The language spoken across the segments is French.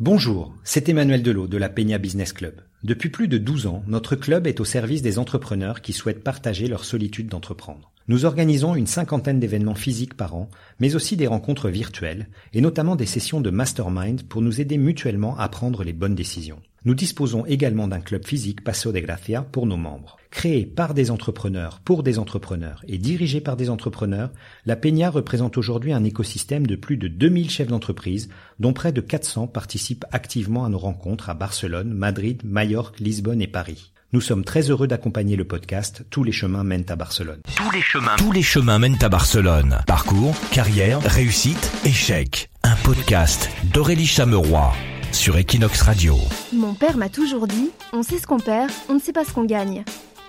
Bonjour, c'est Emmanuel Delot de la Peña Business Club. Depuis plus de 12 ans, notre club est au service des entrepreneurs qui souhaitent partager leur solitude d'entreprendre. Nous organisons une cinquantaine d'événements physiques par an, mais aussi des rencontres virtuelles, et notamment des sessions de mastermind pour nous aider mutuellement à prendre les bonnes décisions. Nous disposons également d'un club physique Paso de Gracia pour nos membres. Créé par des entrepreneurs pour des entrepreneurs et dirigé par des entrepreneurs, la Peña représente aujourd'hui un écosystème de plus de 2000 chefs d'entreprise, dont près de 400 participent activement à nos rencontres à Barcelone, Madrid, Majorque, Lisbonne et Paris. Nous sommes très heureux d'accompagner le podcast Tous les chemins mènent à Barcelone. Tous les chemins, tous les chemins mènent à Barcelone. Parcours, carrière, réussite, échec. Un podcast d'Aurélie Chameroy sur Equinox Radio. Mon père m'a toujours dit on sait ce qu'on perd, on ne sait pas ce qu'on gagne.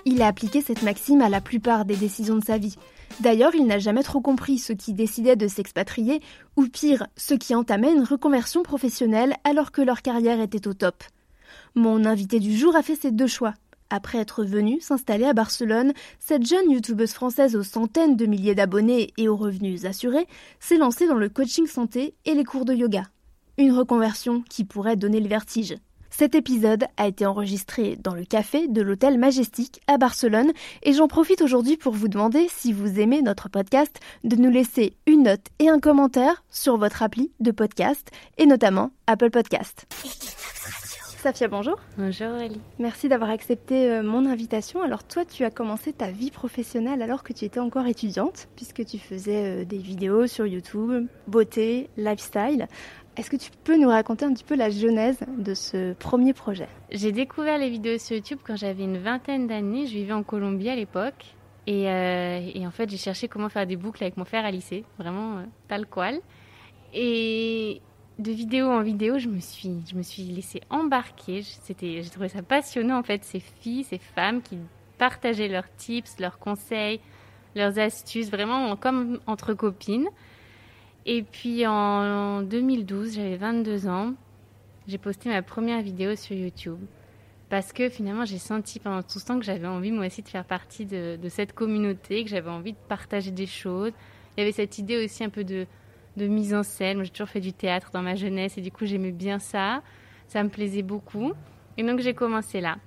Il a appliqué cette maxime à la plupart des décisions de sa vie. D'ailleurs, il n'a jamais trop compris ceux qui décidaient de s'expatrier, ou pire, ceux qui entamaient une reconversion professionnelle alors que leur carrière était au top. Mon invité du jour a fait ces deux choix. Après être venue s'installer à Barcelone, cette jeune youtubeuse française aux centaines de milliers d'abonnés et aux revenus assurés s'est lancée dans le coaching santé et les cours de yoga. Une reconversion qui pourrait donner le vertige. Cet épisode a été enregistré dans le café de l'hôtel Majestic à Barcelone et j'en profite aujourd'hui pour vous demander si vous aimez notre podcast de nous laisser une note et un commentaire sur votre appli de podcast et notamment Apple Podcast. Safia, bonjour. Bonjour Aurélie. Merci d'avoir accepté euh, mon invitation. Alors toi, tu as commencé ta vie professionnelle alors que tu étais encore étudiante, puisque tu faisais euh, des vidéos sur YouTube, beauté, lifestyle. Est-ce que tu peux nous raconter un petit peu la genèse de ce premier projet? J'ai découvert les vidéos sur YouTube quand j'avais une vingtaine d'années. Je vivais en Colombie à l'époque. Et, euh, en fait, j'ai cherché comment faire des boucles avec mon frère à lycée, vraiment euh, tal. Et de vidéo en vidéo, je me suis, je me suis laissée embarquer. C'était, j'ai trouvé ça passionnant en fait, ces filles, ces femmes qui partageaient leurs tips, leurs conseils, leurs astuces, vraiment comme entre copines. Et puis en 2012, j'avais 22 ans, j'ai posté ma première vidéo sur YouTube. Parce que finalement, j'ai senti pendant tout ce temps que j'avais envie moi aussi de faire partie de, cette communauté, que j'avais envie de partager des choses. Il y avait cette idée aussi un peu de, mise en scène. Moi, j'ai toujours fait du théâtre dans ma jeunesse et du coup, j'aimais bien ça. Ça me plaisait beaucoup. Et donc, j'ai commencé là.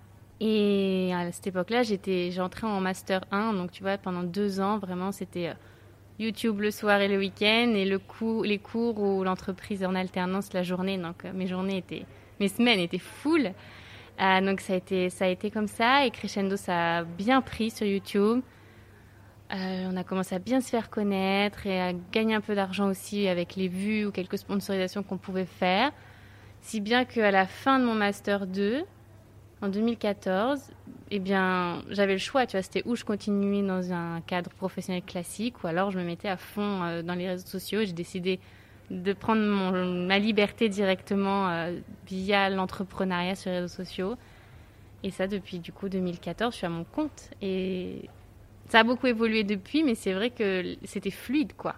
Et à cette époque-là, j'étais, j'entrais en master 1. Donc, tu vois, pendant deux ans, vraiment, c'était euh, YouTube le soir et le week-end et le les cours ou l'entreprise en alternance la journée. Donc euh, mes journées étaient, mes semaines étaient full. Euh, donc ça a été, ça a été comme ça et Crescendo ça a bien pris sur YouTube. Euh, on a commencé à bien se faire connaître et à gagner un peu d'argent aussi avec les vues ou quelques sponsorisations qu'on pouvait faire. Si bien qu'à la fin de mon master 2, en 2014, eh bien, j'avais le choix, tu vois, c'était où je continuais dans un cadre professionnel classique ou alors je me mettais à fond euh, dans les réseaux sociaux. J'ai décidé de prendre ma liberté directement euh, via l'entrepreneuriat sur les réseaux sociaux. Et ça, depuis du coup 2014, je suis à mon compte. Et ça a beaucoup évolué depuis, mais c'est vrai que c'était fluide, quoi.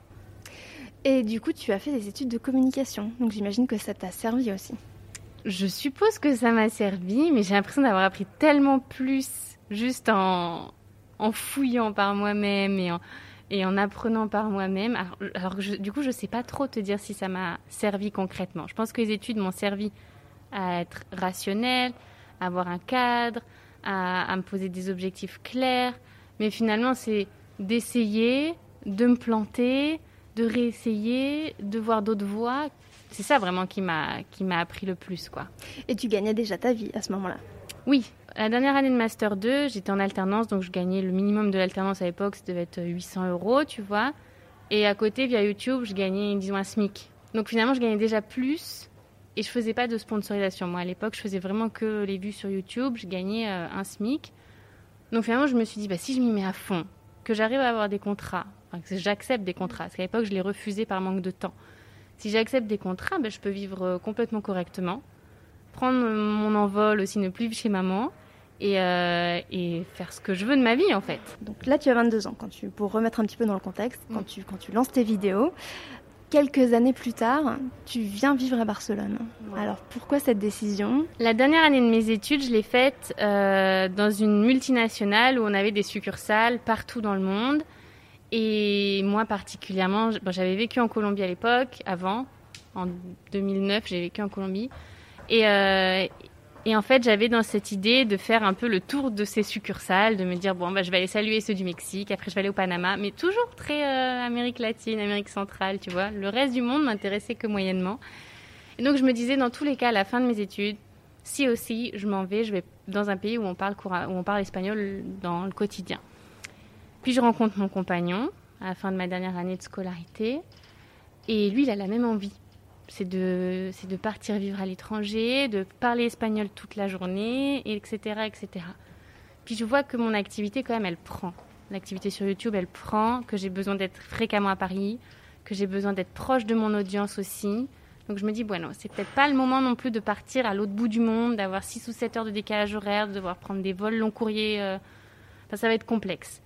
Et du coup, tu as fait des études de communication, donc j'imagine que ça t'a servi aussi. Je suppose que ça m'a servi, mais j'ai l'impression d'avoir appris tellement plus juste en, en fouillant par moi-même et en, apprenant par moi-même. Alors, du coup, je ne sais pas trop te dire si ça m'a servi concrètement. Je pense que les études m'ont servi à être rationnelle, à avoir un cadre, à, à me poser des objectifs clairs. Mais finalement, c'est d'essayer, de me planter, de réessayer, de voir d'autres voies c'est ça vraiment qui m'a qui m'a appris le plus quoi. Et tu gagnais déjà ta vie à ce moment-là Oui, la dernière année de master 2, j'étais en alternance donc je gagnais le minimum de l'alternance à l'époque, ça devait être 800 euros, tu vois. Et à côté via YouTube, je gagnais disons un SMIC. Donc finalement, je gagnais déjà plus et je faisais pas de sponsorisation. Moi à l'époque, je faisais vraiment que les vues sur YouTube, je gagnais euh, un SMIC. Donc finalement, je me suis dit bah si je m'y mets à fond, que j'arrive à avoir des contrats, enfin, que j'accepte des contrats, parce qu'à l'époque, je les refusais par manque de temps si j'accepte des contrats, ben, je peux vivre euh, complètement correctement, prendre mon envol aussi, ne plus vivre chez maman. Et, euh, et, faire ce que je veux de ma vie en fait. Donc là tu as 22 ans, quand tu, pour remettre un petit peu dans le contexte, quand, mm. tu, quand tu lances tes vidéos, quelques années plus tard, tu viens vivre à Barcelone. Alors pourquoi cette décision? La dernière année de mes études, je l'ai faite euh, dans une multinationale où on avait des succursales partout dans le monde. Et moi particulièrement, j'avais vécu en Colombie à l'époque, avant, En 2009, j'ai vécu en Colombie. Et, euh, et en fait, j'avais dans cette idée de faire un peu le tour de ces succursales, de me dire, bon, bah, je vais aller saluer ceux du Mexique, après je vais aller au Panama, mais toujours très euh, Amérique latine, Amérique centrale, tu vois. Le reste du monde m'intéressait que moyennement. Et donc, je me disais, dans tous les cas, à la fin de mes études, si aussi je m'en vais, je vais dans un pays où on parle espagnol dans le quotidien. Puis je rencontre mon compagnon à la fin de ma dernière année de scolarité. Et lui, il a la même envie. C'est de, partir vivre à l'étranger, de parler espagnol toute la journée, etc., etc. Puis je vois que mon activité, quand même, elle prend. L'activité sur YouTube, elle prend, que j'ai besoin d'être fréquemment à Paris, que j'ai besoin d'être proche de mon audience aussi. Donc je me dis, bueno, c'est peut-être pas le moment non plus de partir à l'autre bout du monde, d'avoir 6 ou 7 heures de décalage horaire, de devoir prendre des vols long courriers. Euh, enfin, ça va être complexe.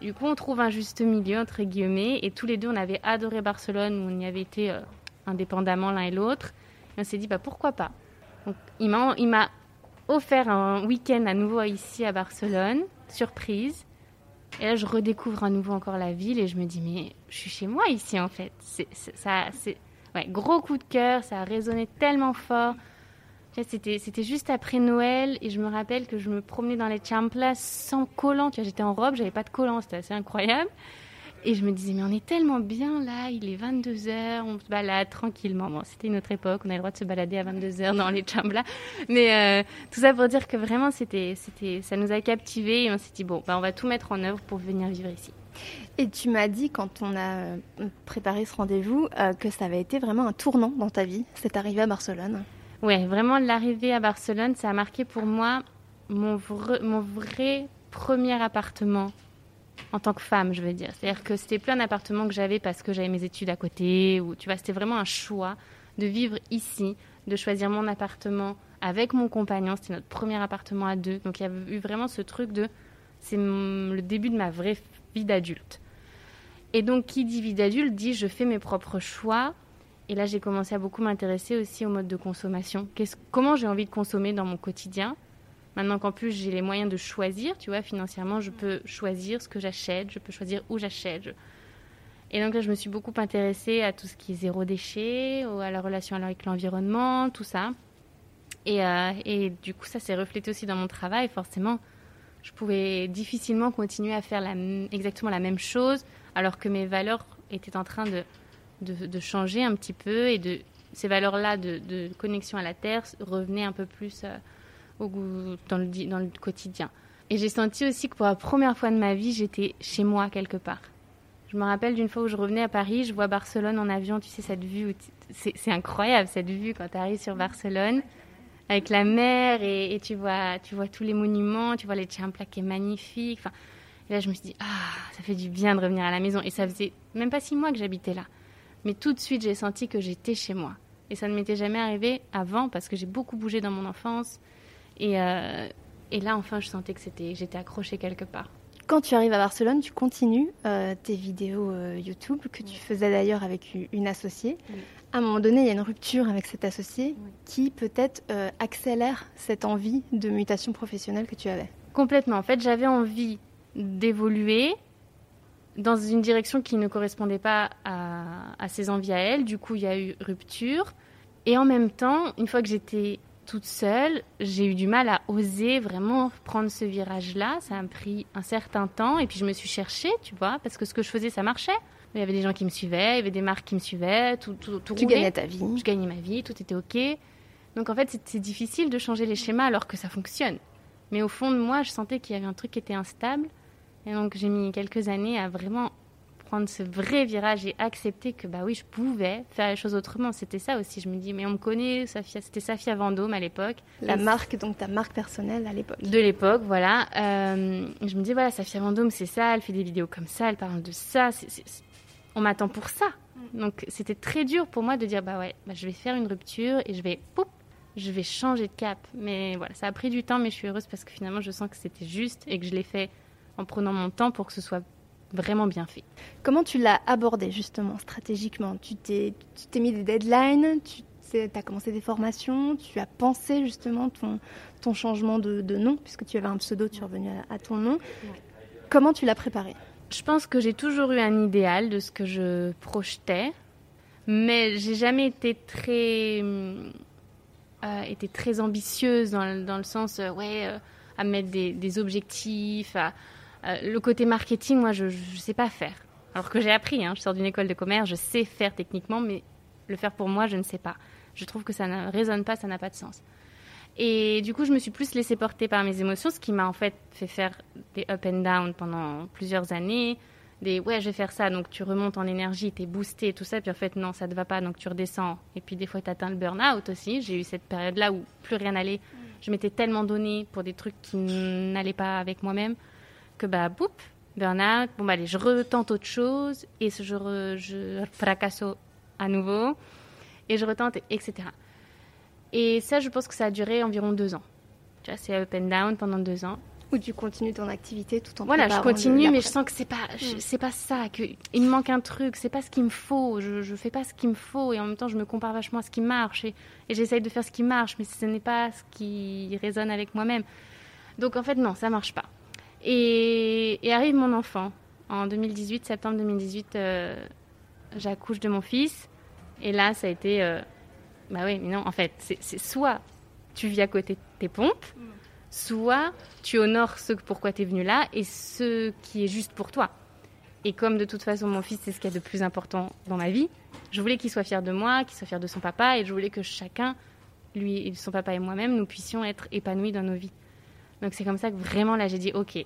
Du coup, on trouve un juste milieu, entre guillemets, et tous les deux, on avait adoré Barcelone, où on y avait été euh, indépendamment l'un et l'autre. Et on s'est dit, bah, pourquoi pas? Il m'a offert un week-end à nouveau ici à Barcelone, surprise. Et là, je redécouvre à nouveau encore la ville et je me dis, mais je suis chez moi ici, en fait. C'est, ça, c'est, ouais, gros coup de cœur, ça a résonné tellement fort. C'était, juste après Noël et je me rappelle que je me promenais dans les champlas sans collant. J'étais en robe, j'avais pas de collant, c'était assez incroyable. Et je me disais, mais on est tellement bien là, il est 22h, on se balade tranquillement. C'était une autre époque, on avait le droit de se balader à 22h dans les chamblas. Mais euh, tout ça pour dire que vraiment, c'était, c'était, ça nous a captivés et on s'est dit, bon, bah, on va tout mettre en œuvre pour venir vivre ici. Et tu m'as dit, quand on a euh, préparé ce rendez-vous, euh, que ça avait été vraiment un tournant dans ta vie, cette arrivée à Barcelone. Ouais, vraiment l'arrivée à Barcelone, ça a marqué pour moi mon vrai, premier appartement en tant que femme, je veux dire. C'est-à-dire que c'était plus un appartement que j'avais parce que j'avais mes études à côté ou tu vois, c'était vraiment un choix de vivre ici, de choisir mon appartement avec mon compagnon. C'était notre premier appartement à deux, donc il y a eu vraiment ce truc de c'est le début de ma vraie vie d'adulte. Et donc, qui dit vie d'adulte dit je fais mes propres choix et là, j'ai commencé à beaucoup m'intéresser aussi au mode de consommation. comment j'ai envie de consommer dans mon quotidien? Maintenant qu'en plus j'ai les moyens de choisir, tu vois, financièrement, je peux choisir ce que j'achète, je peux choisir où j'achète. Et donc là, je me suis beaucoup intéressée à tout ce qui est zéro déchet, à la relation avec l'environnement, tout ça. Et, euh, et, du coup, ça s'est reflété aussi dans mon travail. Forcément, je pouvais difficilement continuer à faire la, exactement la même chose, alors que mes valeurs étaient en train de de, changer un petit peu et de ces valeurs-là de, connexion à la terre revenaient un peu plus euh, au goût, dans, le, quotidien. Et j'ai senti aussi que pour la première fois de ma vie, j'étais chez moi quelque part. Je me rappelle d'une fois où je revenais à Paris, je vois Barcelone en avion, tu sais, cette vue, c'est incroyable cette vue quand tu arrives sur Barcelone, avec la mer et, tu, vois, tu vois tous les monuments, tu vois les Champla qui est magnifique. Et là, je me suis dit, ah, ça fait du bien de revenir à la maison. Et ça faisait même pas six mois que j'habitais là. Mais tout de suite, j'ai senti que j'étais chez moi. Et ça ne m'était jamais arrivé avant parce que j'ai beaucoup bougé dans mon enfance. Et, euh, et là, enfin, je sentais que c'était, j'étais accrochée quelque part. Quand tu arrives à Barcelone, tu continues euh, tes vidéos euh, YouTube que tu faisais d'ailleurs avec une associée. À un moment donné, il y a une rupture avec cette associée qui peut-être accélère cette envie de mutation professionnelle que tu avais. Complètement. En fait, j'avais envie d'évoluer, dans une direction qui ne correspondait pas à, ses envies à elle. Du coup, il y a eu rupture. Et en même temps, une fois que j'étais toute seule, j'ai eu du mal à oser vraiment prendre ce virage-là. Ça a pris un certain temps. Et puis, je me suis cherchée, tu vois, parce que ce que je faisais, ça marchait. Il y avait des gens qui me suivaient, il y avait des marques qui me suivaient, tout, tout, tout Tu gagnais ta vie. Je gagnais ma vie, tout était OK. Donc, en fait, c'est difficile de changer les schémas alors que ça fonctionne. Mais au fond de moi, je sentais qu'il y avait un truc qui était instable. Et donc j'ai mis quelques années à vraiment prendre ce vrai virage et accepter que bah oui, je pouvais faire les choses autrement. C'était ça aussi. Je me dis, mais on me connaît, Safia, c'était Safia Vendôme à l'époque. La marque, donc ta marque personnelle à l'époque. De l'époque, voilà. Euh, je me dis, voilà, Safia Vendôme, c'est ça, elle fait des vidéos comme ça, elle parle de ça. On m'attend pour ça. Mm. Donc c'était très dur pour moi de dire, bah ouais, bah, je vais faire une rupture et je vais, poup, je vais changer de cap. Mais voilà, ça a pris du temps, mais je suis heureuse parce que finalement, je sens que c'était juste et que je l'ai fait en prenant mon temps pour que ce soit vraiment bien fait. Comment tu l'as abordé justement stratégiquement? Tu t'es mis des deadlines, tu as commencé des formations, tu as pensé justement ton, ton changement de, nom, puisque tu avais un pseudo, tu es revenu à, ton nom. Comment tu l'as préparé? Je pense que j'ai toujours eu un idéal de ce que je projetais. Mais j'ai jamais été très, euh, été très ambitieuse dans, dans le sens, euh, ouais, euh, à mettre des, des objectifs. À, le côté marketing, moi, je ne sais pas faire. Alors que j'ai appris, hein, je sors d'une école de commerce, je sais faire techniquement, mais le faire pour moi, je ne sais pas. Je trouve que ça ne résonne pas, ça n'a pas de sens. Et du coup, je me suis plus laissée porter par mes émotions, ce qui m'a en fait fait faire des up and down pendant plusieurs années. Des ouais, je vais faire ça, donc tu remontes en énergie, tu es boosté, tout ça, puis en fait, non, ça ne te va pas, donc tu redescends. Et puis des fois, tu atteins le burn-out aussi. J'ai eu cette période-là où plus rien n'allait. Je m'étais tellement donnée pour des trucs qui n'allaient pas avec moi-même que bah, boum, burn-out. Bon, bah, allez, je retente autre chose et je, je fracasse à nouveau et je retente, etc. Et ça, je pense que ça a duré environ deux ans. Tu vois, c'est up and down pendant deux ans. Ou tu continues ton activité tout en Voilà, je continue, mais je sens que c'est pas, mm. c'est pas ça, qu'il me manque un truc, c'est pas ce qu'il me faut, je, je fais pas ce qu'il me faut, et en même temps, je me compare vachement à ce qui marche, et, et j'essaye de faire ce qui marche, mais ce n'est pas ce qui résonne avec moi-même. Donc en fait, non, ça marche pas. Et, et arrive mon enfant. En 2018, septembre 2018, euh, j'accouche de mon fils, et là, ça a été. Euh, bah oui, mais non, en fait, c'est soit tu vis à côté de tes pompes, soit tu honores ce pourquoi tu es venu là et ce qui est juste pour toi. Et comme de toute façon, mon fils, c'est ce qu'il y a de plus important dans ma vie, je voulais qu'il soit fier de moi, qu'il soit fier de son papa, et je voulais que chacun, lui, son papa et moi-même, nous puissions être épanouis dans nos vies. Donc c'est comme ça que vraiment là, j'ai dit, ok, à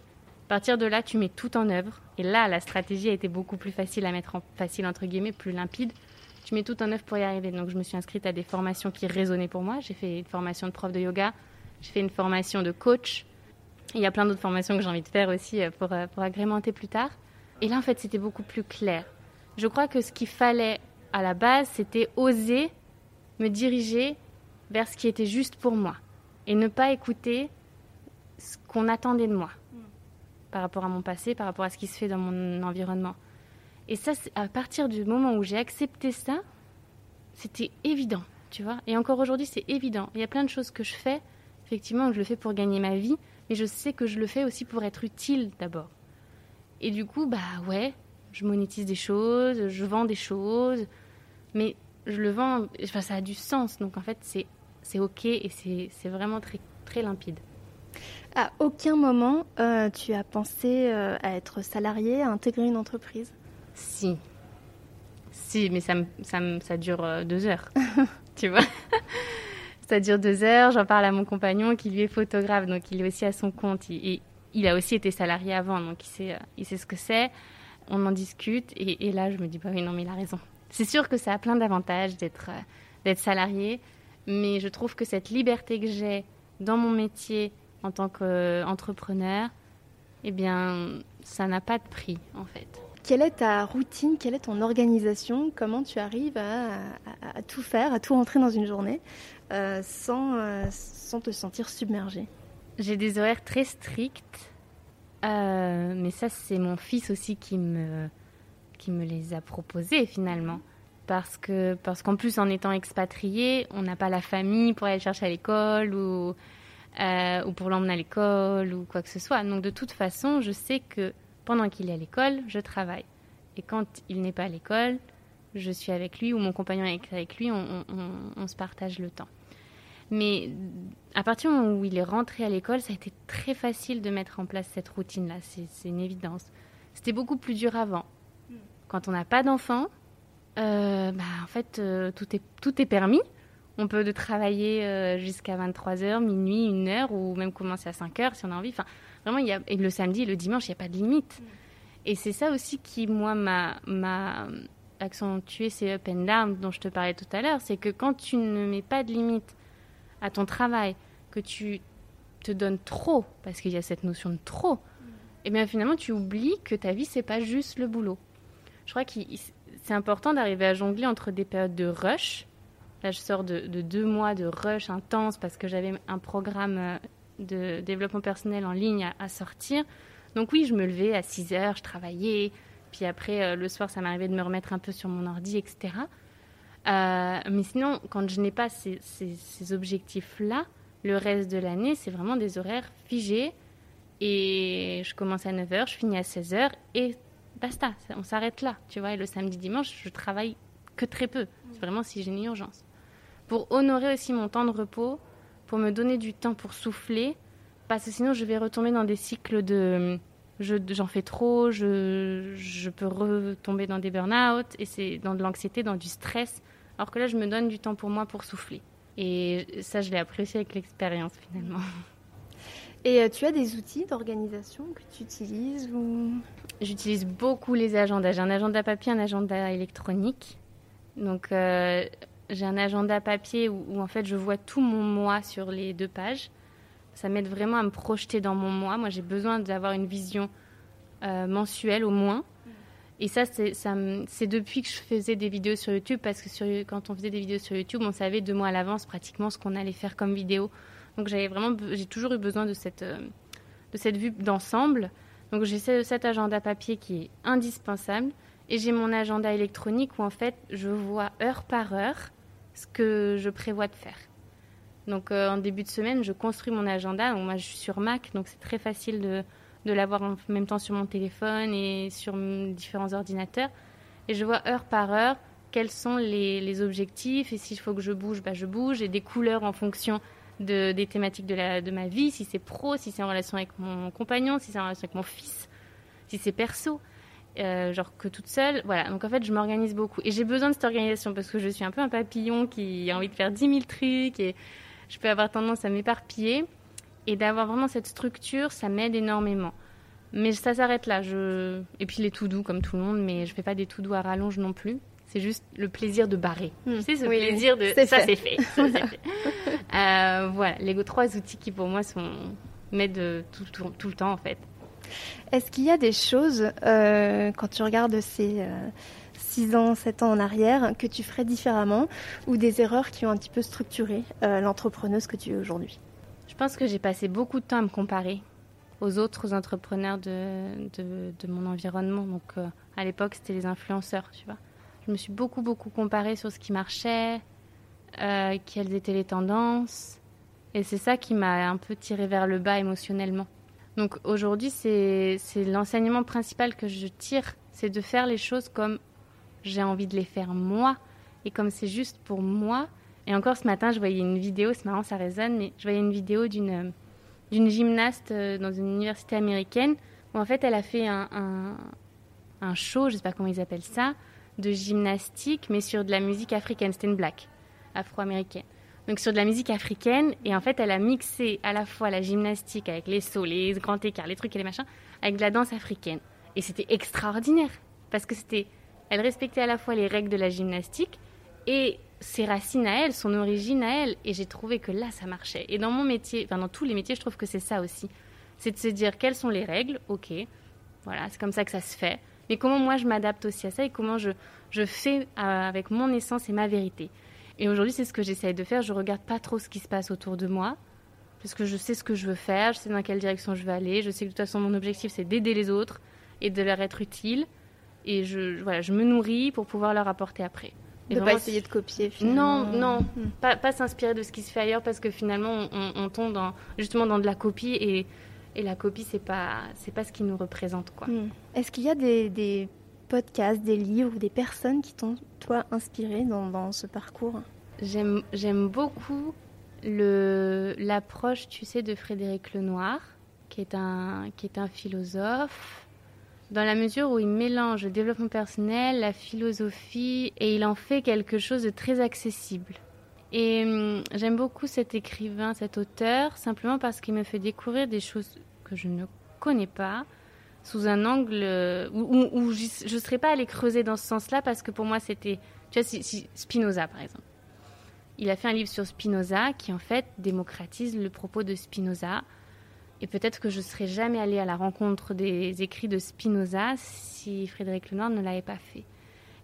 partir de là, tu mets tout en œuvre. Et là, la stratégie a été beaucoup plus facile à mettre en facile, entre guillemets, plus limpide tu mets tout en œuvre pour y arriver. Donc, je me suis inscrite à des formations qui résonnaient pour moi. J'ai fait une formation de prof de yoga, j'ai fait une formation de coach. Il y a plein d'autres formations que j'ai envie de faire aussi euh, pour, euh, pour agrémenter plus tard. Et là, en fait, c'était beaucoup plus clair. Je crois que ce qu'il fallait à la base, c'était oser me diriger vers ce qui était juste pour moi et ne pas écouter ce qu'on attendait de moi par rapport à mon passé, par rapport à ce qui se fait dans mon environnement. Et ça, à partir du moment où j'ai accepté ça, c'était évident, tu vois. Et encore aujourd'hui, c'est évident. Il y a plein de choses que je fais, effectivement, que je le fais pour gagner ma vie, mais je sais que je le fais aussi pour être utile d'abord. Et du coup, bah ouais, je monétise des choses, je vends des choses, mais je le vends, enfin, ça a du sens. Donc en fait, c'est, ok et c'est, c'est vraiment très, très limpide. À aucun moment, euh, tu as pensé euh, à être salarié, à intégrer une entreprise? Si. Si, mais ça, ça, ça dure euh, deux heures. tu vois? Ça dure deux heures. J'en parle à mon compagnon qui lui est photographe, donc il est aussi à son compte. Et il, a aussi été salarié avant, donc il sait, il sait ce que c'est. On en discute. Et, là, je me dis, bah oui, non, mais il a raison. C'est sûr que ça a plein d'avantages d'être d'être salarié, mais je trouve que cette liberté que j'ai dans mon métier en tant qu'entrepreneur, eh bien, ça n'a pas de prix, en fait. Quelle est ta routine? Quelle est ton organisation? Comment tu arrives à, tout faire, à tout rentrer dans une journée euh, sans, euh, sans te sentir submergée J'ai des horaires très stricts, euh, mais ça c'est mon fils aussi qui me, qui me les a proposés finalement. Parce que parce qu'en plus en étant expatrié, on n'a pas la famille pour aller le chercher à l'école ou, ou pour l'emmener à l'école ou quoi que ce soit. Donc de toute façon, je sais que pendant qu'il est à l'école, je travaille. Et quand il n'est pas à l'école, je suis avec lui ou mon compagnon est avec lui, on, se partage le temps. Mais à partir du moment où il est rentré à l'école, ça a été très facile de mettre en place cette routine-là, c'est une évidence. C'était beaucoup plus dur avant. Quand on n'a pas d'enfant, euh, bah, en fait, euh, tout, est, tout est permis. On peut de travailler euh, jusqu'à 23h, minuit, 1h, ou même commencer à 5h si on a envie. Enfin, Vraiment, il y a, et le samedi et le dimanche, il n'y a pas de limite. Mm. Et c'est ça aussi qui, moi, m'a accentué ces up and down dont je te parlais tout à l'heure. C'est que quand tu ne mets pas de limite à ton travail, que tu te donnes trop, parce qu'il y a cette notion de trop, mm. et eh bien finalement, tu oublies que ta vie, c'est pas juste le boulot. Je crois que c'est important d'arriver à jongler entre des périodes de rush. Là, je sors de, de deux mois de rush intense parce que j'avais un programme euh, de développement personnel en ligne à, sortir. Donc oui, je me levais à 6 heures, je travaillais, puis après euh, le soir, ça m'arrivait de me remettre un peu sur mon ordi, etc. Euh, mais sinon, quand je n'ai pas ces, objectifs-là, le reste de l'année, c'est vraiment des horaires figés. Et je commence à 9h, je finis à 16h et basta, on s'arrête là, tu vois. Et le samedi, dimanche, je travaille que très peu. C'est vraiment si j'ai une urgence. Pour honorer aussi mon temps de repos, pour me donner du temps pour souffler, parce que sinon je vais retomber dans des cycles de j'en fais trop, je, je peux retomber dans des burn-out et c'est dans de l'anxiété, dans du stress. Alors que là, je me donne du temps pour moi pour souffler. Et ça, je l'ai apprécié avec l'expérience finalement. Et euh, tu as des outils d'organisation que tu utilises ou... J'utilise beaucoup les agendas. J'ai un agenda papier, un agenda électronique. Donc euh, j'ai un agenda papier où, en fait je vois tout mon mois sur les deux pages. Ça m'aide vraiment à me projeter dans mon mois. Moi j'ai besoin d'avoir une vision euh, mensuelle au moins. Et ça, c'est depuis que je faisais des vidéos sur YouTube, parce que quand on faisait des vidéos sur YouTube, on savait deux mois à l'avance pratiquement ce qu'on allait faire comme vidéo. Donc j'avais vraiment, j'ai toujours eu besoin de cette, euh, de cette vue d'ensemble. Donc j'ai cet agenda papier qui est indispensable. Et j'ai mon agenda électronique où en fait je vois heure par heure ce que je prévois de faire. Donc euh, en début de semaine, je construis mon agenda. moi je suis sur Mac, donc c'est très facile de, de l'avoir en même temps sur mon téléphone et sur différents ordinateurs. Et je vois heure par heure quels sont les, les objectifs et s'il faut que je bouge, bah, je bouge et des couleurs en fonction de, des thématiques de, la, de ma vie, si c'est pro, si c'est en relation avec mon compagnon, si c'est en relation avec mon fils, si c'est perso. Euh, genre que toute seule. Voilà, donc en fait, je m'organise beaucoup. Et j'ai besoin de cette organisation parce que je suis un peu un papillon qui a envie de faire 10 000 trucs et je peux avoir tendance à m'éparpiller. Et d'avoir vraiment cette structure, ça m'aide énormément. Mais ça s'arrête là. Je... Et puis les tout doux comme tout le monde, mais je fais pas des tout doux à rallonge non plus. C'est juste le plaisir de barrer. Hmm. Tu sais, ce plaisir de. Ça, c'est fait. euh, voilà, les trois outils qui pour moi sont m'aident tout, tout, tout, le temps en fait. Est-ce qu'il y a des choses, euh, quand tu regardes ces euh, 6 ans, 7 ans en arrière, que tu ferais différemment ou des erreurs qui ont un petit peu structuré euh, l'entrepreneuse que tu es aujourd'hui? Je pense que j'ai passé beaucoup de temps à me comparer aux autres entrepreneurs de, mon environnement. Donc euh, à l'époque, c'était les influenceurs, tu vois. Je me suis beaucoup, beaucoup comparée sur ce qui marchait, quelles étaient les tendances. Et c'est ça qui m'a un peu tiré vers le bas émotionnellement. Donc aujourd'hui, c'est l'enseignement principal que je tire, c'est de faire les choses comme j'ai envie de les faire moi et comme c'est juste pour moi. Et encore ce matin, je voyais une vidéo, c'est marrant, ça résonne, mais je voyais une vidéo d'une d'une gymnaste euh, dans une université américaine où en fait elle a fait un, show, je sais pas comment ils appellent ça, de gymnastique, mais sur de la musique africaine. C'était une black afro-américaine. Donc sur de la musique africaine, et en fait elle a mixé à la fois la gymnastique avec les sauts, les grands écarts, les trucs et les machins, avec de la danse africaine. Et c'était extraordinaire, parce que c'était, elle respectait à la fois les règles de la gymnastique et ses racines à elle, son origine à elle. Et j'ai trouvé que là, ça marchait. Et dans mon métier, enfin dans tous les métiers, je trouve que c'est ça aussi. C'est de se dire quelles sont les règles, ok, voilà, c'est comme ça que ça se fait. Mais comment moi je m'adapte aussi à ça et comment je, je fais euh, avec mon essence et ma vérité. Et aujourd'hui, c'est ce que j'essaye de faire. Je regarde pas trop ce qui se passe autour de moi, parce que je sais ce que je veux faire, je sais dans quelle direction je veux aller. Je sais que de toute façon, mon objectif, c'est d'aider les autres et de leur être utile. Et je, voilà, je me nourris pour pouvoir leur apporter après. Et de pas essayer de copier. Finalement. Non, non, hmm. pas, pas s'inspirer de ce qui se fait ailleurs parce que finalement on, tombe dans, justement dans de la copie et, et la copie c'est pas c'est pas ce qui nous représente quoi. Hmm. Est-ce qu'il y a des, des, des livres ou des personnes qui t'ont toi inspiré dans, dans ce parcours J'aime j'aime beaucoup le l'approche tu sais de Frédéric Lenoir qui est un qui est un philosophe dans la mesure où il mélange le développement personnel, la philosophie, et il en fait quelque chose de très accessible. Et hum, j'aime beaucoup cet écrivain, cet auteur, simplement parce qu'il me fait découvrir des choses que je ne connais pas, sous un angle euh, où, je ne serais pas allée creuser dans ce sens-là, parce que pour moi c'était, tu vois, Spinoza par exemple. Il a fait un livre sur Spinoza qui en fait démocratise le propos de Spinoza et peut-être que je ne serais jamais allée à la rencontre des écrits de Spinoza si Frédéric Lenoir ne l'avait pas fait.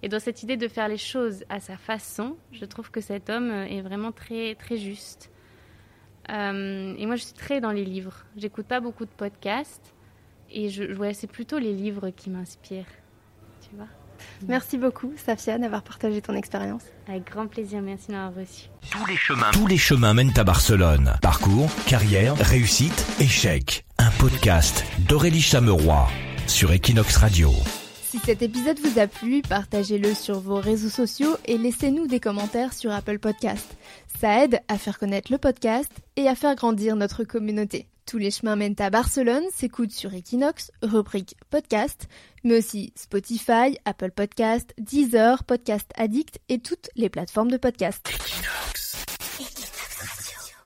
Et dans cette idée de faire les choses à sa façon, je trouve que cet homme est vraiment très, très juste. Euh, et moi, je suis très dans les livres. J'écoute pas beaucoup de podcasts. Et je, ouais, c'est plutôt les livres qui m'inspirent. Tu vois Merci beaucoup, Safia, d'avoir partagé ton expérience. Avec grand plaisir, merci d'avoir reçu. Tous les chemins, tous les chemins mènent à Barcelone. Parcours, carrière, réussite, échec. Un podcast d'Aurélie Chameroy sur Equinox Radio. Si cet épisode vous a plu, partagez-le sur vos réseaux sociaux et laissez-nous des commentaires sur Apple Podcast. Ça aide à faire connaître le podcast et à faire grandir notre communauté. Tous les chemins mènent à Barcelone s'écoutent sur Equinox, rubrique podcast, mais aussi Spotify, Apple Podcast, Deezer, Podcast Addict et toutes les plateformes de podcast. Equinox.